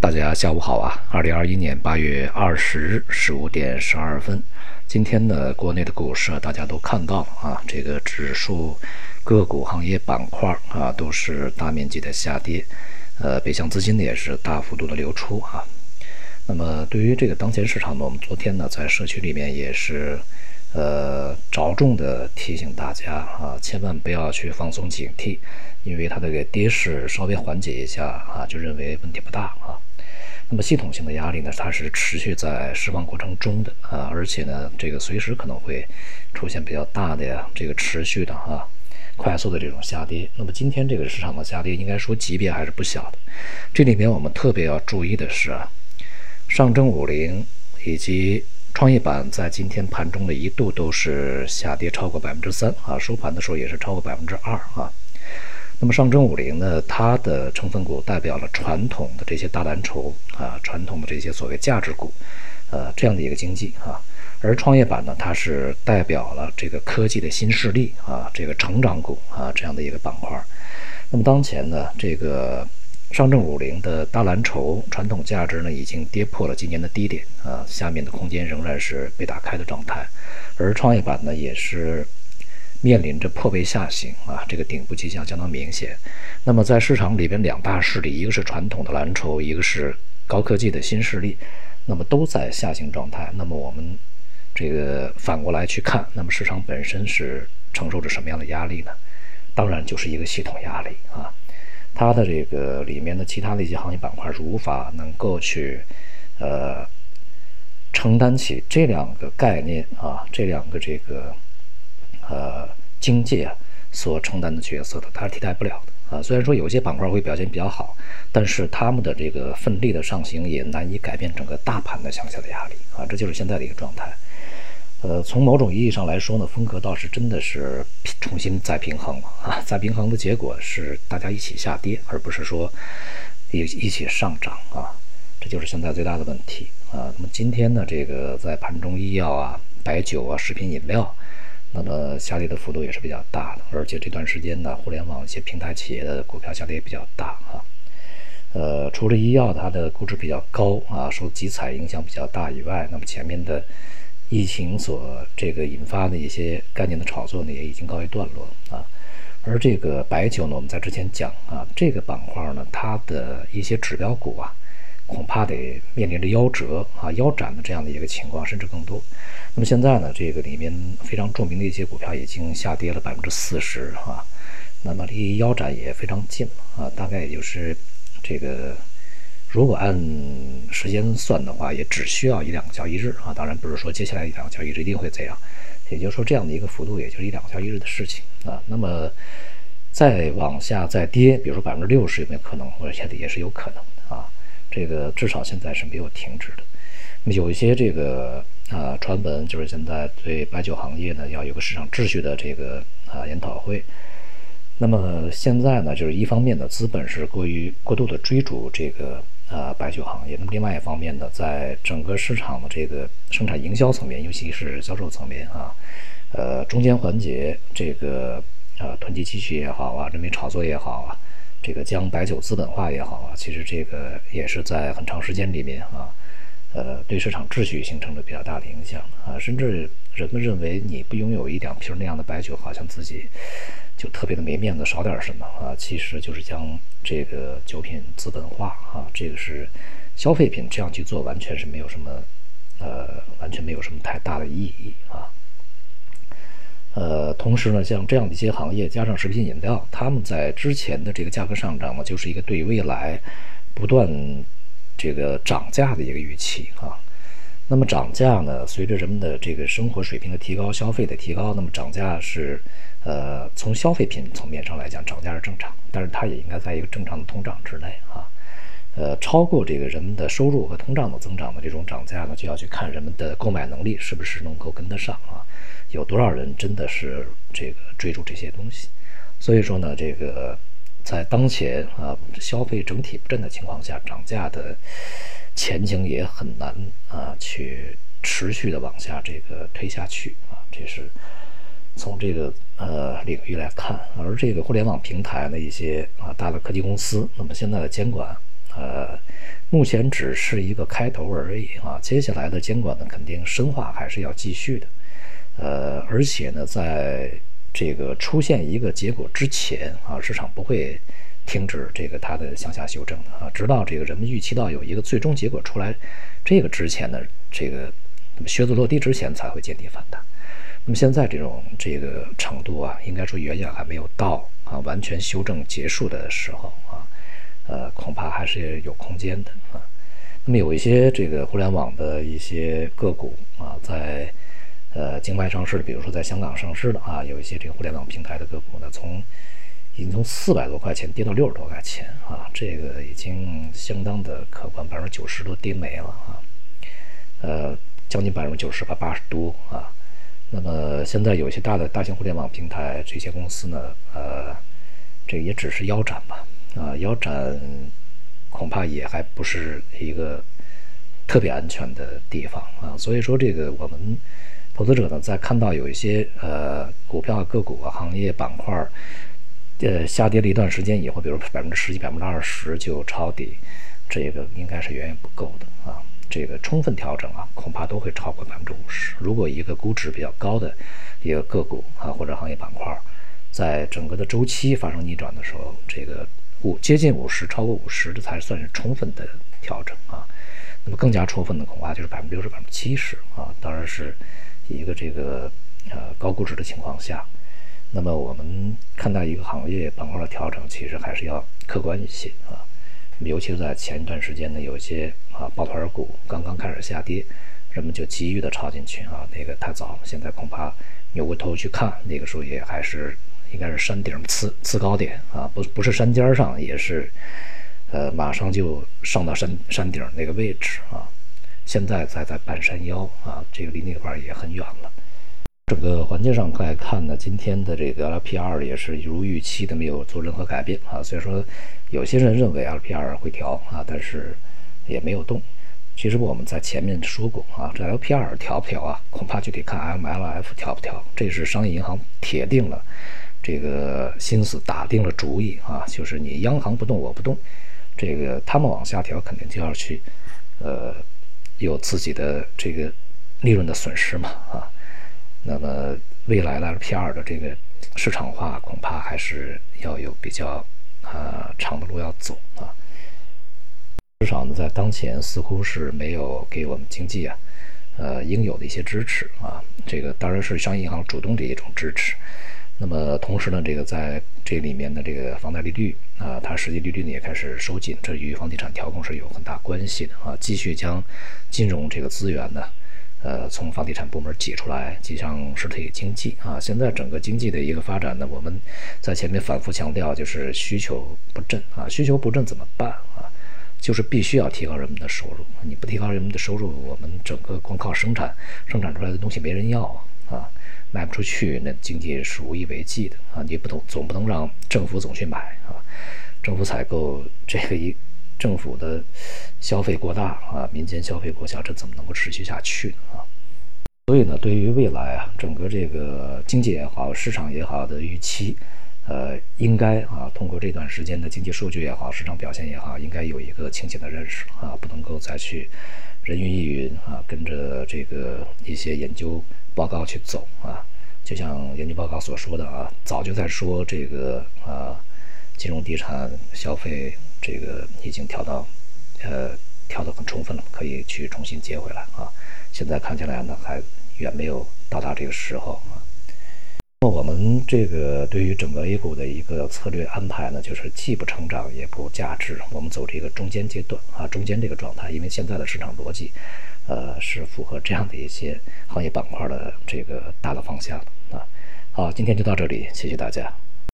大家下午好啊！二零二一年八月二十日十五点十二分，今天呢，国内的股市啊，大家都看到了啊，这个指数、个股、行业板块啊，都是大面积的下跌，呃，北向资金呢也是大幅度的流出啊。那么，对于这个当前市场呢，我们昨天呢，在社区里面也是，呃，着重的提醒大家啊，千万不要去放松警惕，因为它这个跌势稍微缓解一下啊，就认为问题不大啊。那么系统性的压力呢，它是持续在释放过程中的啊，而且呢，这个随时可能会出现比较大的呀，这个持续的啊，快速的这种下跌。那么今天这个市场的下跌，应该说级别还是不小的。这里面我们特别要注意的是啊，上证五零以及创业板在今天盘中的一度都是下跌超过百分之三啊，收盘的时候也是超过百分之二啊。那么上证五零呢，它的成分股代表了传统的这些大蓝筹啊，传统的这些所谓价值股，呃，这样的一个经济啊。而创业板呢，它是代表了这个科技的新势力啊，这个成长股啊这样的一个板块。那么当前呢，这个上证五零的大蓝筹传统价值呢，已经跌破了今年的低点啊，下面的空间仍然是被打开的状态。而创业板呢，也是。面临着破位下行啊，这个顶部迹象相当明显。那么在市场里边，两大势力，一个是传统的蓝筹，一个是高科技的新势力，那么都在下行状态。那么我们这个反过来去看，那么市场本身是承受着什么样的压力呢？当然就是一个系统压力啊，它的这个里面的其他的一些行业板块是无法能够去呃承担起这两个概念啊，这两个这个。呃，经济啊所承担的角色的，它是替代不了的啊。虽然说有些板块会表现比较好，但是他们的这个奋力的上行也难以改变整个大盘的向下的压力啊。这就是现在的一个状态。呃，从某种意义上来说呢，风格倒是真的是重新再平衡了啊。再平衡的结果是大家一起下跌，而不是说一一起上涨啊。这就是现在最大的问题啊。那么今天呢，这个在盘中医药啊、白酒啊、食品饮料。那么下跌的幅度也是比较大的，而且这段时间呢，互联网一些平台企业的股票下跌也比较大啊。呃，除了医药它的估值比较高啊，受集采影响比较大以外，那么前面的疫情所这个引发的一些概念的炒作呢，也已经告一段落啊。而这个白酒呢，我们在之前讲啊，这个板块呢，它的一些指标股啊。恐怕得面临着夭折啊、腰斩的这样的一个情况，甚至更多。那么现在呢，这个里面非常著名的一些股票已经下跌了百分之四十啊，那么离腰斩也非常近啊，大概也就是这个，如果按时间算的话，也只需要一两个交易日啊。当然不是说接下来一两个交易日一定会这样，也就是说这样的一个幅度，也就是一两个交易日的事情啊。那么再往下再跌，比如说百分之六十有没有可能？而且也是有可能的啊。这个至少现在是没有停止的。那么有一些这个啊传闻，就是现在对白酒行业呢要有个市场秩序的这个啊研讨会。那么现在呢，就是一方面呢，资本是过于过度的追逐这个啊白酒行业；那么另外一方面呢，在整个市场的这个生产营销层面，尤其是销售层面啊，呃中间环节这个啊囤积积蓄也好啊，人民炒作也好啊。这个将白酒资本化也好啊，其实这个也是在很长时间里面啊，呃，对市场秩序形成了比较大的影响啊。甚至人们认为你不拥有一两瓶那样的白酒，好像自己就特别的没面子，少点什么啊。其实就是将这个酒品资本化啊，这个是消费品这样去做，完全是没有什么呃，完全没有什么太大的意义啊。同时呢，像这样的一些行业，加上食品饮料，他们在之前的这个价格上涨呢，就是一个对未来不断这个涨价的一个预期啊。那么涨价呢，随着人们的这个生活水平的提高、消费的提高，那么涨价是呃，从消费品层面上来讲，涨价是正常，但是它也应该在一个正常的通胀之内啊。呃，超过这个人们的收入和通胀的增长的这种涨价呢，就要去看人们的购买能力是不是能够跟得上啊。有多少人真的是这个追逐这些东西？所以说呢，这个在当前啊消费整体不振的情况下，涨价的前景也很难啊去持续的往下这个推下去啊。这是从这个呃领域来看，而这个互联网平台的一些啊大的科技公司，那么现在的监管呃目前只是一个开头而已啊，接下来的监管呢，肯定深化还是要继续的。呃，而且呢，在这个出现一个结果之前啊，市场不会停止这个它的向下修正的啊，直到这个人们预期到有一个最终结果出来，这个之前呢，这个那么靴子落地之前才会见底反弹。那么现在这种这个程度啊，应该说远远还没有到啊完全修正结束的时候啊。呃，恐怕还是有空间的啊。那么有一些这个互联网的一些个股啊，在境外上市的，比如说在香港上市的啊，有一些这个互联网平台的个股呢，从已经从四百多块钱跌到六十多块钱啊，这个已经相当的可观，百分之九十都跌没了啊。呃，将近百分之九十吧，八十多啊。那么现在有一些大的大型互联网平台这些公司呢，呃，这也只是腰斩吧。啊，腰斩恐怕也还不是一个特别安全的地方啊，所以说这个我们投资者呢，在看到有一些呃股票、个股啊、行业板块呃下跌了一段时间以后，比如百分之十几、百分之二十就抄底，这个应该是远远不够的啊。这个充分调整啊，恐怕都会超过百分之五十。如果一个估值比较高的一个个股啊或者行业板块，在整个的周期发生逆转的时候，这个。五接近五十，超过五十，这才算是充分的调整啊。那么更加充分的恐怕就是百分之六十、百分之七十啊。当然是一个这个呃高估值的情况下。那么我们看待一个行业板块的调整，其实还是要客观一些啊。尤其是在前一段时间呢，有一些啊抱团股刚刚开始下跌，人们就急于的抄进去啊，那个太早。现在恐怕扭过头去看，那个时候也还是。应该是山顶次次高点啊，不不是山尖上，也是，呃，马上就上到山山顶那个位置啊。现在在在半山腰啊，这个离那块也很远了。整个环境上来看呢，今天的这个 LPR 也是如预期的，没有做任何改变啊。所以说，有些人认为 LPR 会调啊，但是也没有动。其实我们在前面说过啊，这 LPR 调不调啊，恐怕就得看 MLF 调不调。这是商业银行铁定了。这个心思打定了主意啊，就是你央行不动我不动，这个他们往下调肯定就要去，呃，有自己的这个利润的损失嘛啊。那么未来的 LPR 的这个市场化恐怕还是要有比较啊长的路要走啊。市场呢在当前似乎是没有给我们经济啊呃应有的一些支持啊，这个当然是商业银行主动的一种支持。那么同时呢，这个在这里面的这个房贷利率啊，它实际利率呢也开始收紧，这与房地产调控是有很大关系的啊。继续将金融这个资源呢，呃，从房地产部门挤出来，挤向实体经济啊。现在整个经济的一个发展呢，我们在前面反复强调，就是需求不振啊。需求不振怎么办啊？就是必须要提高人们的收入。你不提高人们的收入，我们整个光靠生产生产出来的东西没人要啊。卖不出去，那经济是无以为继的啊！你不懂总不能让政府总去买啊，政府采购这个一政府的消费过大啊，民间消费过小，这怎么能够持续下去呢啊？所以呢，对于未来啊，整个这个经济也好，市场也好的预期，呃，应该啊，通过这段时间的经济数据也好，市场表现也好，应该有一个清醒的认识啊，不能够再去人云亦云啊，跟着这个一些研究。报告去走啊，就像研究报告所说的啊，早就在说这个啊，金融、地产、消费这个已经调到，呃，调得很充分了，可以去重新接回来啊。现在看起来呢，还远没有到达这个时候啊。那么我们这个对于整个 A 股的一个策略安排呢，就是既不成长也不价值，我们走这个中间阶段啊，中间这个状态，因为现在的市场逻辑。呃，是符合这样的一些行业板块的这个大的方向的啊。好，今天就到这里，谢谢大家。